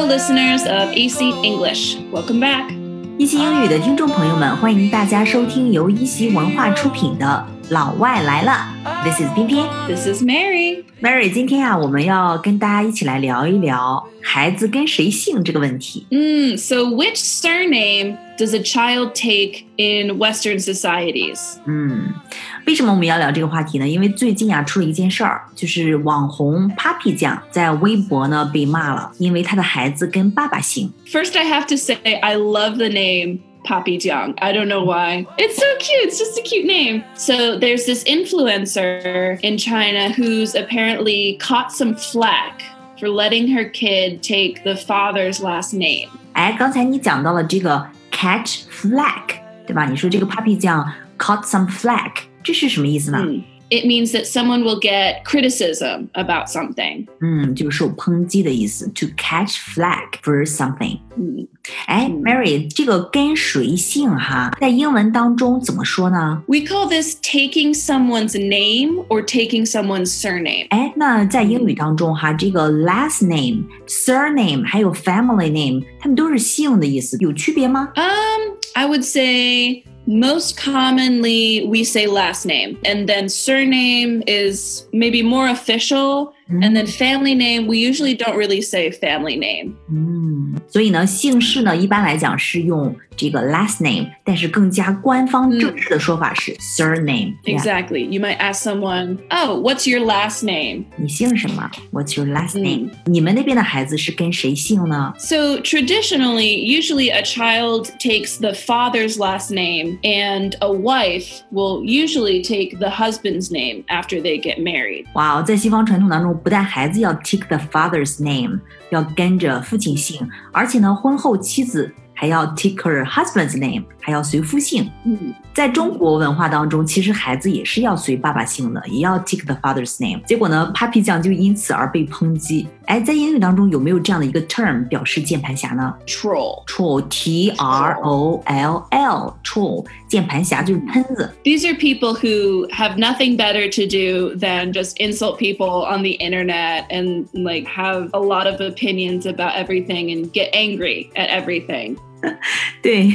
Hello, listeners of AC English. Welcome back. 一席英语的听众朋友们，欢迎大家收听由一席文化出品的《 老外来了》。This is 偏偏 This is Mary. Mary。今天啊，我们要跟大家一起来聊一聊孩子跟谁姓这个问题。 Mm, so, which surname does a child take in Western societies? 嗯，为什么我们要聊这个话题呢？因为最近啊出了一件事儿，就是网红 Papi 酱在微博呢被骂了，因为他的孩子跟爸爸姓。 First, I have to say, I love the name Papi Jiang. I don't know why. It's so cute. It's just a cute name. So there's this influencer in China who's apparently caught some flack for letting her kid take the father's last name. 哎，刚才你讲到了这个 catch flack，对吧？你说这个 Papi 酱 caught some flack，这是什么意思呢？嗯 it means that someone will get criticism about something. 嗯，这个受抨击的意思，to catch flack for something. 嗯，哎，Mary，这个跟谁姓哈？在英文当中怎么说呢？We call this taking someone's name or taking someone's surname。哎，那在英语当中哈，这个 last name、surname 还有 family name，它们都是姓的意思，有区别吗？Um, I would say most commonly we say last name, and then surname is maybe more official, and then family name we usually don't really say family name. 嗯，所以呢，姓氏呢，一般来讲是用这个 last name，但是更加官方正式的说法是 surname。对呀 Exactly. You might ask someone, "Oh, what's your last name?" 你姓什么？What's your last 嗯 name？、你们那边的孩子是跟谁姓呢？ So traditionally, usually a child takes the father's last name, and a wife will usually take the husband's name after they get married. 哇哦，在西方传统当中，不但孩子要 take the father's name，要跟着父亲姓，而且呢，婚后妻子 还要 take her husband's name，还要随夫姓。 Hmm. 在中国文化当中，其实孩子也是要随爸爸姓的，也要 take the father's name。结果呢，Papi 酱就因此而被抨击。哎，在英语当中有没有这样的一个 term 表示键盘侠呢 Troll. ？troll T R O L L troll 键盘侠就是喷子。 These are people who have nothing better to do than just insult people on the internet and like have a lot of opinions about everything and get angry at everything. 对，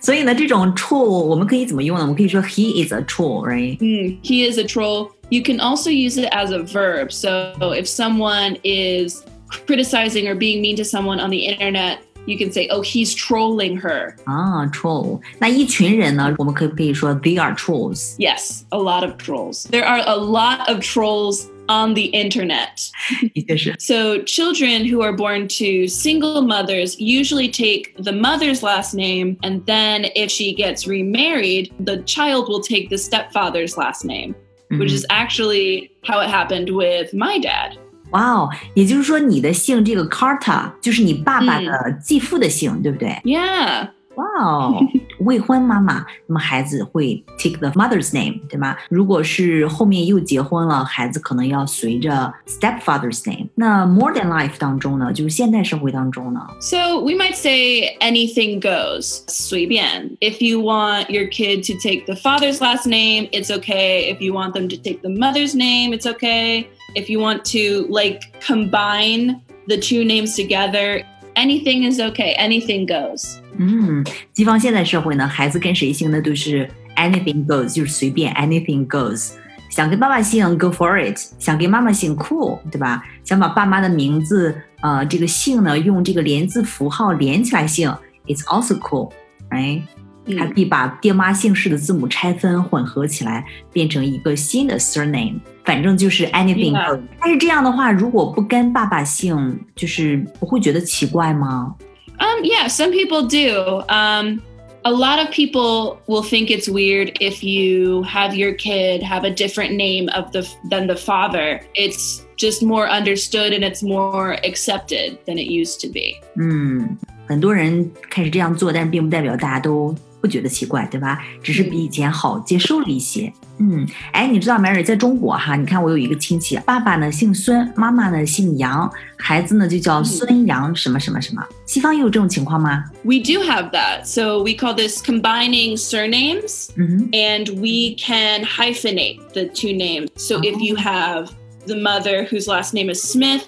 所以呢，这种 troll 我们可以怎么用呢？我们可以说 he is a troll，right？ Hmm, he is a troll. You can also use it as a verb. So if someone is criticizing or being mean to someone on the internet, you can say, "Oh, he's trolling her." 啊，troll。那一群人呢，我们可不可以说 they are trolls？ Yes, a lot of trolls. There are a lot of trolls on the internet. 的确是。 So, children who are born to single mothers usually take the mother's last name, and then if she gets remarried, the child will take the stepfather's last name, which is actually how it happened with my dad. 哇哦，也就是说你的姓这个 Carta 就是你爸爸的继父的姓，对不对？ Yeah. 哇哦， 未婚妈妈，那么孩子会 take the mother's name，对吗？如果是后面又结婚了，孩子可能要随着 stepfather's name。那 modern life 当中呢，就是现代社会当中呢， So, we might say anything goes. 随便. If you want your kid to take the father's last name, it's okay. If you want them to take the mother's name, it's okay. If you want to like combine the two names together, anything is okay. Anything goes. 嗯，西方现代社会呢，孩子跟谁姓呢都是 anything goes，就是随便 anything goes。想跟爸爸姓 go for it，想跟妈妈姓 cool，对吧？想把爸妈的名字呃这个姓呢用这个连字符号连起来姓，it's also cool，right？嗯还可以把爹妈姓氏的字母拆分混合起来，变成一个新的 surname。反正就是 anything。但是这样的话，如果不跟爸爸姓，就是不会觉得奇怪吗？Um, yeah, some people do. Um, a lot of people will think it's weird if you have your kid have a different name of the than the father. It's just more understood and it's more accepted than it used to be. 嗯，很多人开始这样做，但是并不代表大家都 不觉得奇怪，对吧？只是比以前好接受了一些。嗯，哎，你知道 Mary 在中国哈，你看我有一个亲戚，爸爸呢姓孙，妈妈呢姓杨，孩子呢就叫孙杨什么什么什么。西方也有这种情况吗？We do have that. So we call this combining surnames，and we can hyphenate the two names. So if you have the mother whose last name is Smith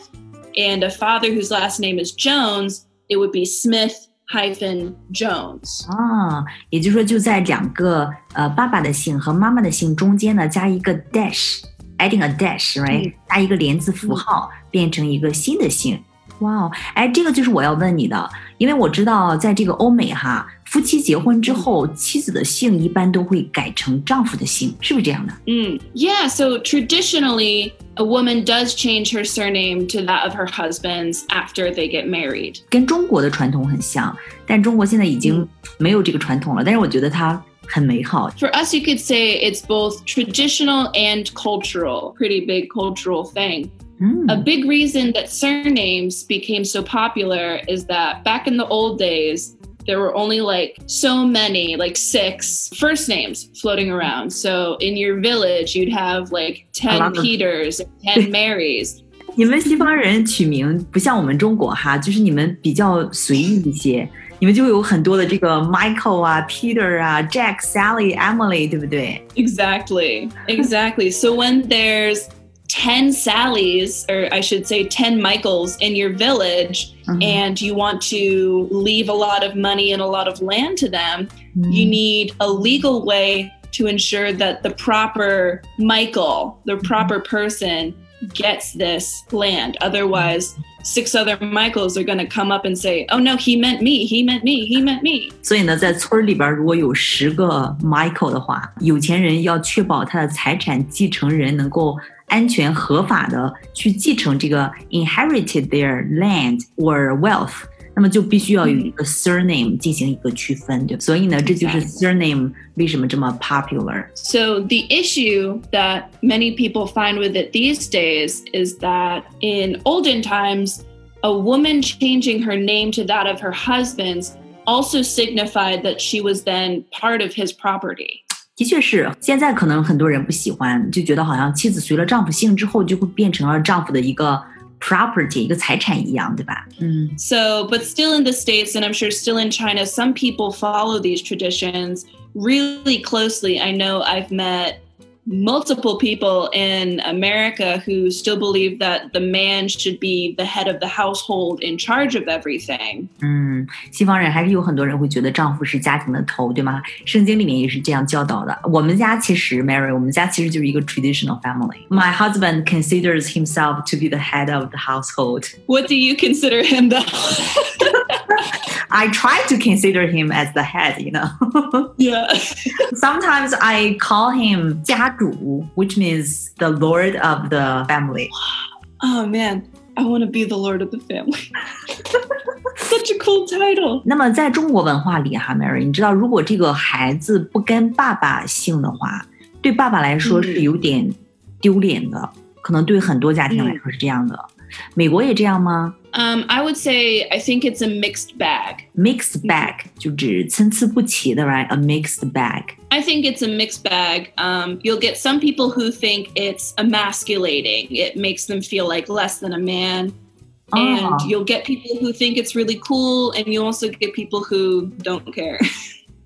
and a father whose last name is Jones, it would be Smith hyphen Jones. 啊，也就是说就在两个呃爸爸的姓和妈妈的姓中间呢加一个 dash，adding a dash，right？、嗯加一个连字符号，变成一个新的姓。哇哦，哎，这个就是我要问你的，因为我知道在这个欧美哈，夫妻结婚之后，妻子的姓一般都会改成丈夫的姓，是不是这样的？ Mm. Yeah, so traditionally, a woman does change her surname to that of her husband's after they get married. 跟中国的传统很像，但中国现在已经嗯没有这个传统了，但是我觉得它很美好。 For us, you could say it's both traditional and cultural, pretty big cultural thing. 嗯 A big reason that surnames became so popular is that back in the old days, there were only like so many, like six first names floating around. So in your village, you'd have like 10 lot of- Peters and 10 Marys. 你们西方人取名不像我们中国哈，就是你们比较随意一些，你们就会有很多的这个 Michael 啊、Peter 啊、Jack、Sally、Emily，对不对？ Exactly. Exactly. So when there's 10 Sallys, or I should say 10 Michaels in your village, 嗯 and you want to leave a lot of money and a lot of land to them, 嗯 you need a legal way to ensure that the proper Michael, the proper person, gets this land. Otherwise, six other Michaels are going to come up and say, oh no, he meant me, he meant me, he meant me. 所以呢，在村儿里边儿如果有十个 Michael 的话，有钱人要确保他的财产继承人能够 安全合法的去继承这个 inherited their land or wealth，那么就必须要有一个 surname 进行一个区分，对吧。所以呢，这就是 surname 为什么这么 popular。 So, the issue that many people find with it these days is that in olden times, a woman changing her name to that of her husband's also signified that she was then part of his property. 的确是，现在可能很多人不喜欢，就觉得好像妻子随了丈夫姓之后，就会变成了丈夫的一个 property，一个财产一样，对吧？嗯 So, but still in the States, and I'm sure still in China, some people follow these traditions really closely. I know I've met multiple people in America who still believe that the man should be the head of the household in charge of everything. 嗯，西方人还是有很多人会觉得丈夫是家庭的头，对吗？圣经里面也是这样教导的。我们家其实 Mary，我们家其实就是一个 traditional family。My husband considers himself to be the head of the household. What do you consider him though? I try to consider him as the head, you know. yeah. Sometimes I call him 家主, which means the lord of the family. Oh man, I want to be the lord of the family. Such a cool title. 那么在中国文化里哈，Mary，你知道，如果这个孩子不跟爸爸姓的话，对爸爸来说是有点丢脸的，可能对很多家庭来说是这样的。 美国也这样吗 Um, I would say I think it's a mixed bag. ？Mixed bag 就指参差不齐的，right？A mixed bag。 I think it's a mixed bag. Um, you'll get some people who think it's emasculating. It makes them feel like less than a man. And Oh. you'll get people who think it's really cool, and you also get people who don't care.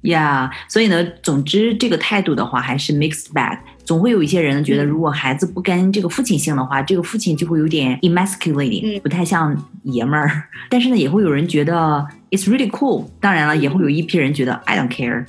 Yeah，所以呢，总之这个态度的话还是 mixed bag。总会有一些人觉得，嗯如果孩子不跟这个父亲姓的话，这个父亲就会有点 emasculating，、嗯不太像爷们儿。但是呢，也会有人觉得 it's really cool。当然了，也会有一批人觉得 I don't care。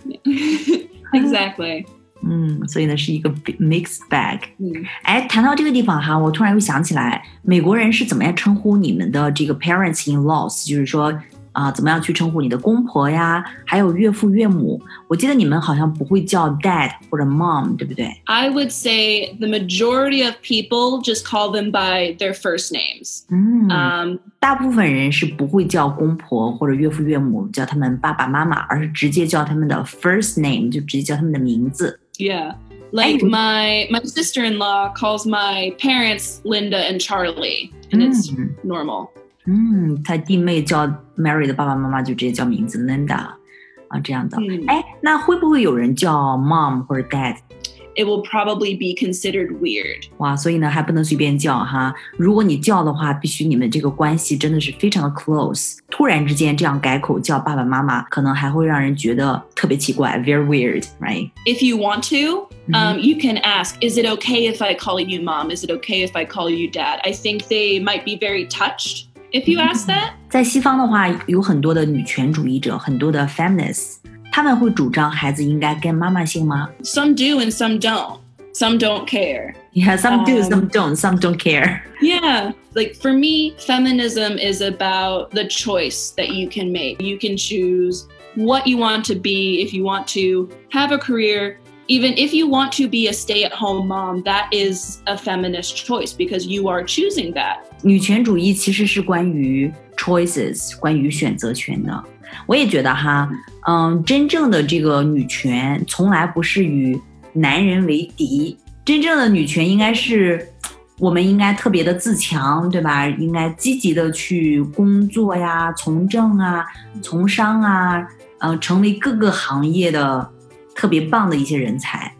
exactly. 嗯，所以呢是一个 mixed bag。Mm. 哎，谈到这个地方哈，我突然又想起来，美国人是怎么样称呼你们的这个 parents in laws，就是说啊、怎么样去称呼你的公婆呀，还有岳父岳母？我记得你们好像不会叫 dad 或者 mom，对不对？ I would say the majority of people just call them by their first names. 嗯， Um, 大部分人是不会叫公婆或者岳父岳母，叫他们爸爸妈妈，而是直接叫他们的 first name，就直接叫他们的名字。 yeah. Like Hey. my my sister-in-law calls my parents Linda and Charlie, and it's 嗯 normal. 嗯，他弟妹叫 Mary 的爸爸妈妈就直接叫名字 Linda 啊，这样的。 Hmm. 哎，那会不会有人叫 mom 或者 dad？ it will probably be considered weird. 哇，所以呢还不能随便叫哈。如果你叫的话，必须你们这个关系真的是非常的 close。突然之间这样改口叫爸爸妈妈，可能还会让人觉得特别奇怪，very weird，right？ If you want to, um, you can ask, is it okay if I call you mom? Is it okay if I call you dad? I think they might be very touched if you ask that. 在西方的话，有很多的女权主义者，很多的 feminists，他们会主张孩子应该跟妈妈姓吗 Some do and some don't. Some don't care. ？Yeah, some do, Um, some don't, some don't care. Yeah. Like for me, feminism is about the choice that you can make. You can choose what you want to be if you want to have a career. Even if you want to be a stay at home mom, that is a feminist choice because you are choosing that. 女权主义其实是关于 choices，关于选择权的。我也觉得哈，嗯，真正的这个女权从来不是与男人为敌，真正的女权应该是我们应该特别的自强，对吧？应该积极的去工作呀，从政啊，从商啊，呃，成为各个行业的 特别棒的一些人才。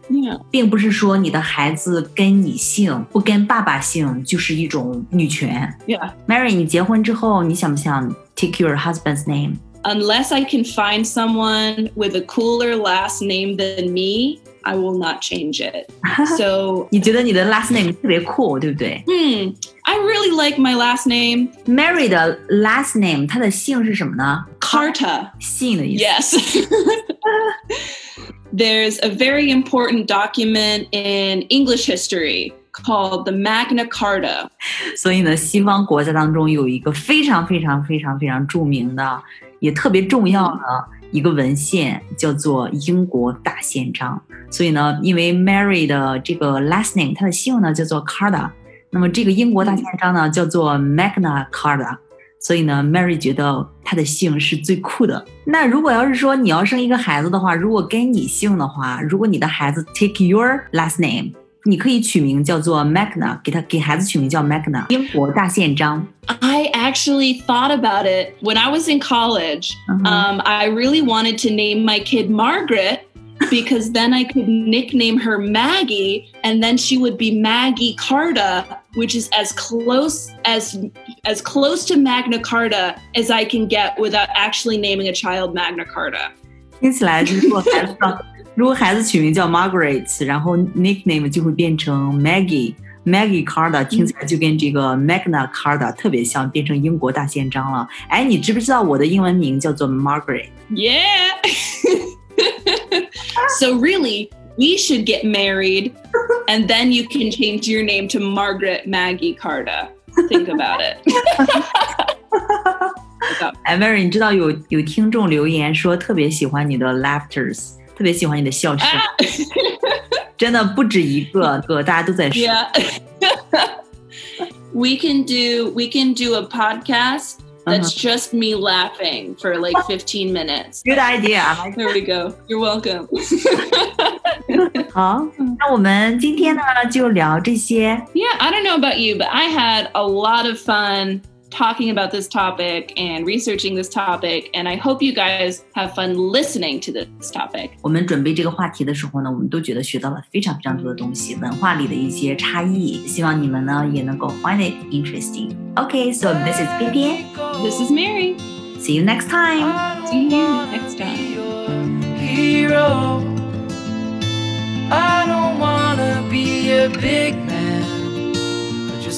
并不是说你的孩子跟你姓，不跟爸爸姓就是一种女权。Yeah. Mary，你结婚之后，你想不想 take your husband's name？Unless I can find someone with a cooler last name than me, I will not change it. So, 你觉得你的 last name 特别酷，对不对 hmm, I really like my last name,？Mary 的 last name，她的姓是什么呢？Carta. 姓的意思。 Yes. There's a very important document in English history called the Magna Carta. 所以呢，西方国家当中有一个非常非常非常非常着名的，也特别重要的一个文献，叫做英国大宪章。所以呢，因为 Mary 的这个 last name，她的姓呢叫做 Carta，那么这个英国大宪章呢叫做 Magna Carta。 所以呢，Mary 觉得她的姓是最酷的。那如果要是说你要生一个孩子的话，如果跟你姓的话，如果你的孩子 take your last name，你可以取名叫做 Magna，给他给孩子取名叫 Magna，英国大宪章。 I actually thought about it when I was in college. Mhm. Um, I really wanted to name my kid Margaret because then I could nickname her Maggie, and then she would be Maggie Carta, which is as close as as close to Magna Carta as I can get without actually naming a child Magna Carta. 听起来，如果孩子叫如果孩子取名叫 Margaret，然后 nickname 就会变成 Maggie。Maggie Carta 听起来就跟这个 Magna Carta 特别像，变成英国大宪章了。哎，你知不知道我的英文名叫做 Margaret？ Yeah. so really, we should get married and then you can change your name to Margaret Maggie Carta. Think about it. 哎，Mary，你知道有有听众留言说特别喜欢你的 laughters，特别喜欢你的笑声，啊、真的不止一个个，大家都在说。Yeah. we can do we can do a podcast that's just me laughing for like 15 minutes. Good idea. I like There we go. You're welcome. 好，那我们今天呢就聊这些。 Yeah, I don't know about you, but I had a lot of fun talking about this topic and researching this topic, and I hope you guys have fun listening to this topic. 我们准备这个话题的时候呢，我们都觉得学到了非常非常多的东西，文化里的一些差异。希望你们呢也能够 find it interesting. Okay, so this is 偏偏 This is Mary. See you next time. See you next time.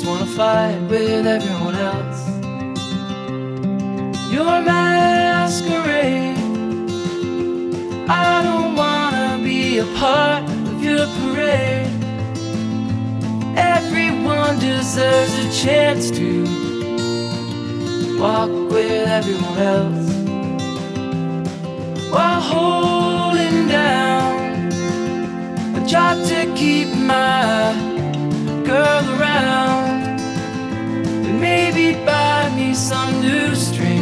wanna fight with everyone else. Your masquerade. I don't wanna be a part of your parade. Everyone deserves a chance to walk with everyone else while holding down a job to keep my girl around buy me some new strings